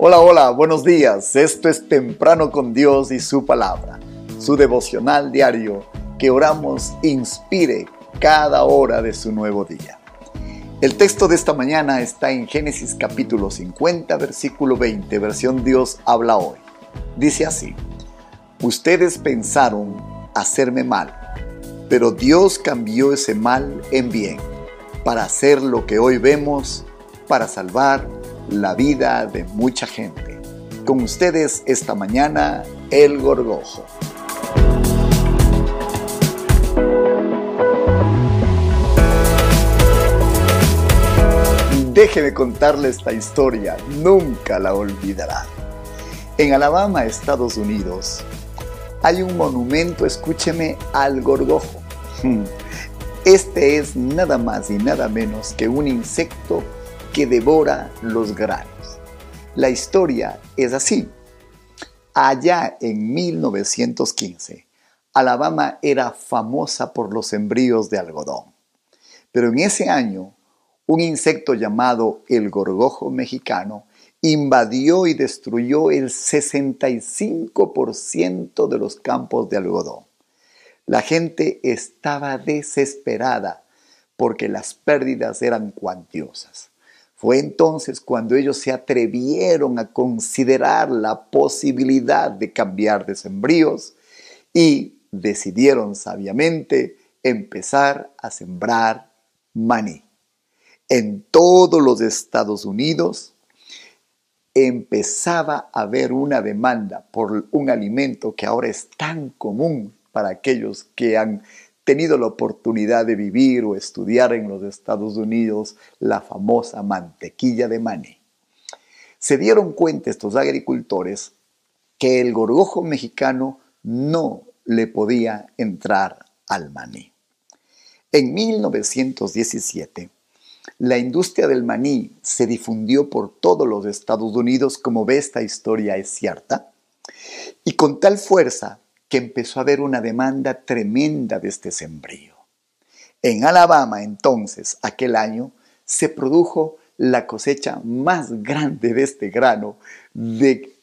Hola, hola, buenos días. Esto es Temprano con Dios y su palabra, su devocional diario que oramos inspire cada hora de su nuevo día. El texto de esta mañana está en Génesis capítulo 50, versículo 20, versión Dios habla hoy. Dice así, ustedes pensaron hacerme mal, pero Dios cambió ese mal en bien, para hacer lo que hoy vemos, para salvar la vida de mucha gente. Con ustedes esta mañana, El Gorgojo. Déjeme contarle esta historia, nunca la olvidará. En Alabama, Estados Unidos, hay un monumento, escúcheme, al gorgojo. Este es nada más y nada menos que un insecto que devora los granos. La historia es así. Allá en 1915, Alabama era famosa por los sembríos de algodón. Pero en ese año, un insecto llamado el gorgojo mexicano invadió y destruyó el 65% de los campos de algodón. La gente estaba desesperada porque las pérdidas eran cuantiosas. Fue entonces cuando ellos se atrevieron a considerar la posibilidad de cambiar de sembríos y decidieron sabiamente empezar a sembrar maní. En todos los Estados Unidos empezaba a haber una demanda por un alimento que ahora es tan común para aquellos que han tenido la oportunidad de vivir o estudiar en los Estados Unidos la famosa mantequilla de maní. Se dieron cuenta estos agricultores que el gorgojo mexicano no le podía entrar al maní. En 1917, la industria del maní se difundió por todos los Estados Unidos, como ve esta historia es cierta, y con tal fuerza que empezó a haber una demanda tremenda de este sembrío. En Alabama, entonces, aquel año, se produjo la cosecha más grande de este grano de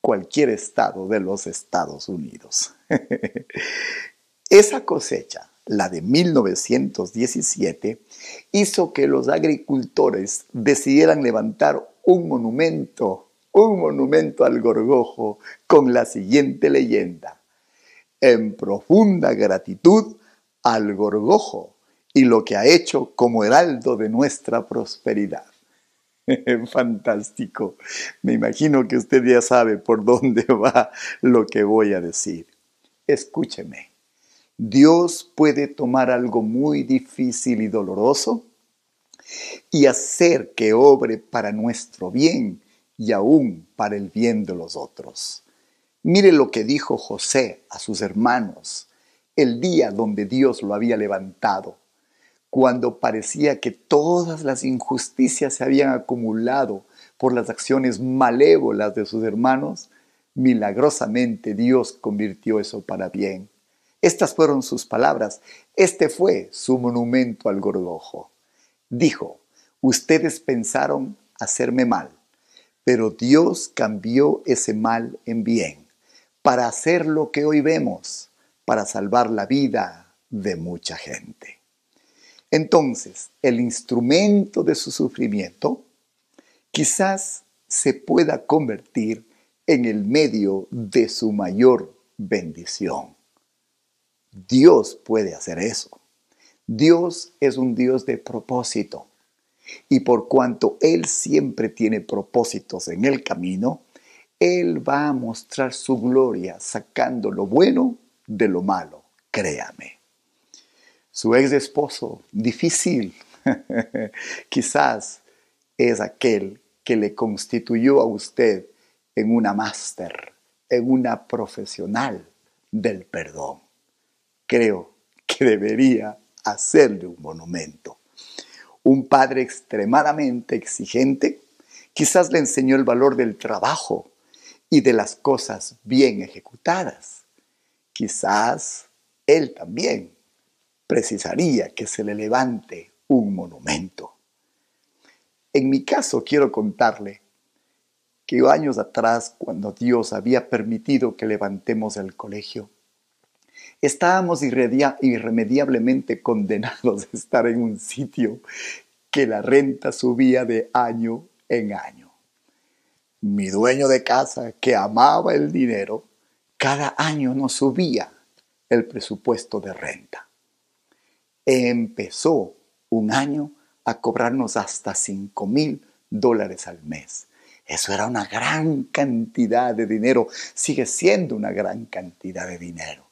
cualquier estado de los Estados Unidos. Esa cosecha, la de 1917, hizo que los agricultores decidieran levantar un monumento, un monumento al gorgojo con la siguiente leyenda en profunda gratitud al gorgojo y lo que ha hecho como heraldo de nuestra prosperidad. Fantástico. Me imagino que usted ya sabe por dónde va lo que voy a decir. Escúcheme. Dios puede tomar algo muy difícil y doloroso y hacer que obre para nuestro bien y aún para el bien de los otros. Mire lo que dijo José a sus hermanos el día donde Dios lo había levantado, cuando parecía que todas las injusticias se habían acumulado por las acciones malévolas de sus hermanos, milagrosamente Dios convirtió eso para bien. Estas fueron sus palabras. Este fue su monumento al gorgojo. Dijo, ustedes pensaron hacerme mal, pero Dios cambió ese mal en bien para hacer lo que hoy vemos, para salvar la vida de mucha gente. Entonces, el instrumento de su sufrimiento quizás se pueda convertir en el medio de su mayor bendición. Dios puede hacer eso. Dios es un Dios de propósito. Y por cuanto Él siempre tiene propósitos en el camino, él va a mostrar su gloria sacando lo bueno de lo malo, créame. Su ex esposo, difícil, quizás es aquel que le constituyó a usted en una máster, en una profesional del perdón. Creo que debería hacerle un monumento. Un padre extremadamente exigente quizás le enseñó el valor del trabajo y de las cosas bien ejecutadas. Quizás él también precisaría que se le levante un monumento. En mi caso quiero contarle que años atrás, cuando Dios había permitido que levantemos el colegio, estábamos irremediablemente condenados a estar en un sitio que la renta subía de año en año. Mi dueño de casa, que amaba el dinero, cada año nos subía el presupuesto de renta. Empezó un año a cobrarnos hasta 5 mil dólares al mes. Eso era una gran cantidad de dinero, sigue siendo una gran cantidad de dinero.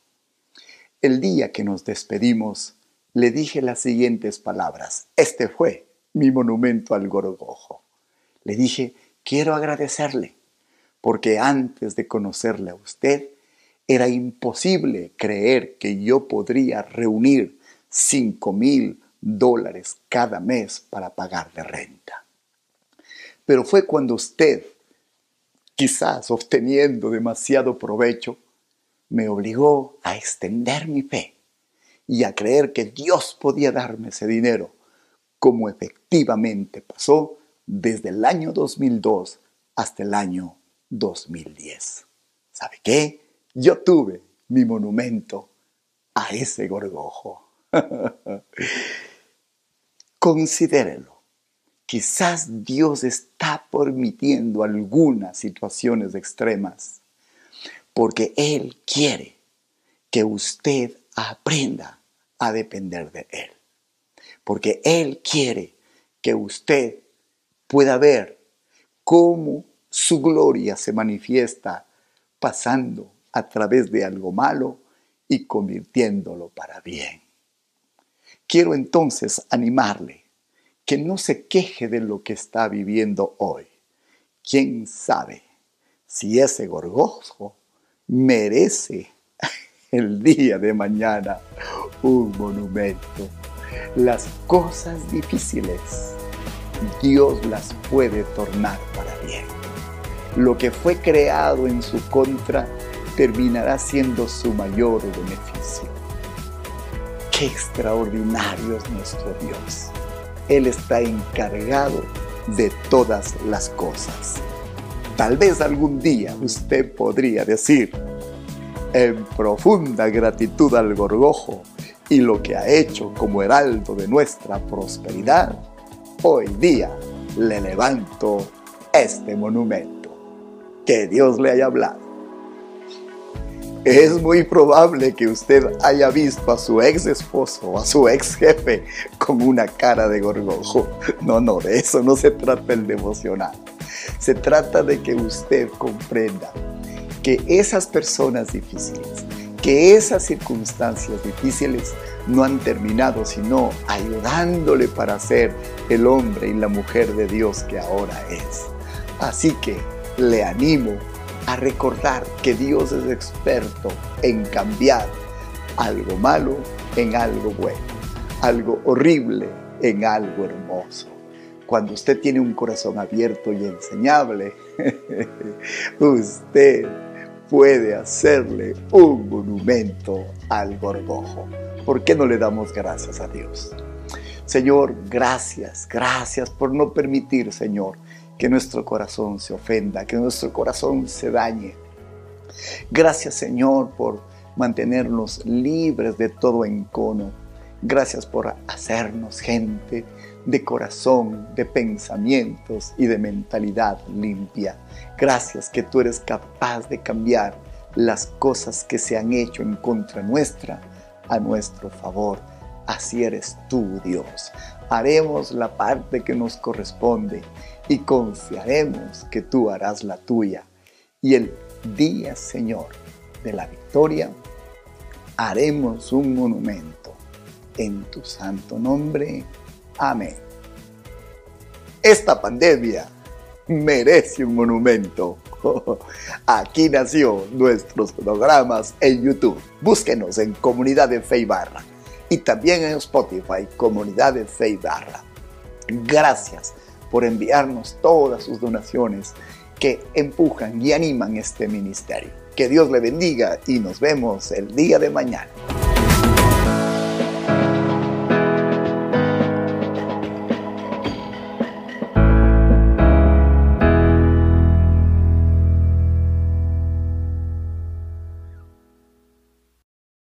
El día que nos despedimos, le dije las siguientes palabras. Este fue mi monumento al gorgojo. Le dije, quiero agradecerle, porque antes de conocerle a usted, era imposible creer que yo podría reunir 5 mil dólares cada mes para pagar de renta. Pero fue cuando usted, quizás obteniendo demasiado provecho, me obligó a extender mi fe y a creer que Dios podía darme ese dinero, como efectivamente pasó desde el año 2002 hasta el año 2010. ¿Sabe qué? Yo tuve mi monumento a ese gorgojo. Considérelo. Quizás Dios está permitiendo algunas situaciones extremas porque Él quiere que usted aprenda a depender de Él. Porque Él quiere que usted pueda ver cómo su gloria se manifiesta pasando a través de algo malo y convirtiéndolo para bien. Quiero entonces animarle que no se queje de lo que está viviendo hoy. ¿Quién sabe si ese gorgojo merece el día de mañana un monumento? Las cosas difíciles Dios las puede tornar para bien. Lo que fue creado en su contra terminará siendo su mayor beneficio. Qué extraordinario es nuestro Dios. Él está encargado de todas las cosas. Tal vez algún día usted podría decir, en profunda gratitud al gorgojo y lo que ha hecho como heraldo de nuestra prosperidad, hoy día le levanto este monumento. Que Dios le haya hablado. Es muy probable que usted haya visto a su ex esposo o a su ex jefe con una cara de gorgojo. No, no, de eso no se trata el devocional. Se trata de que usted comprenda que esas personas difíciles, que esas circunstancias difíciles no han terminado sino ayudándole para ser el hombre y la mujer de Dios que ahora es. Así que le animo a recordar que Dios es experto en cambiar algo malo en algo bueno, algo horrible en algo hermoso. Cuando usted tiene un corazón abierto y enseñable, usted puede hacerle un monumento al gorgojo. ¿Por qué no le damos gracias a Dios? Señor, gracias, gracias por no permitir, Señor, que nuestro corazón se ofenda, que nuestro corazón se dañe. Gracias Señor por mantenernos libres de todo encono. Gracias por hacernos gente de corazón, de pensamientos y de mentalidad limpia. Gracias que tú eres capaz de cambiar las cosas que se han hecho en contra nuestra a nuestro favor. Así eres tú, Dios. Haremos la parte que nos corresponde y confiaremos que tú harás la tuya. Y el día, Señor, de la victoria, haremos un monumento en tu santo nombre. Amén. Esta pandemia merece un monumento. Aquí nació nuestros programas en YouTube. Búsquenos en Comunidad de Fe y Barra y también en Spotify, Comunidad de Fe Barra. Gracias por enviarnos todas sus donaciones que empujan y animan este ministerio. Que Dios le bendiga y nos vemos el día de mañana.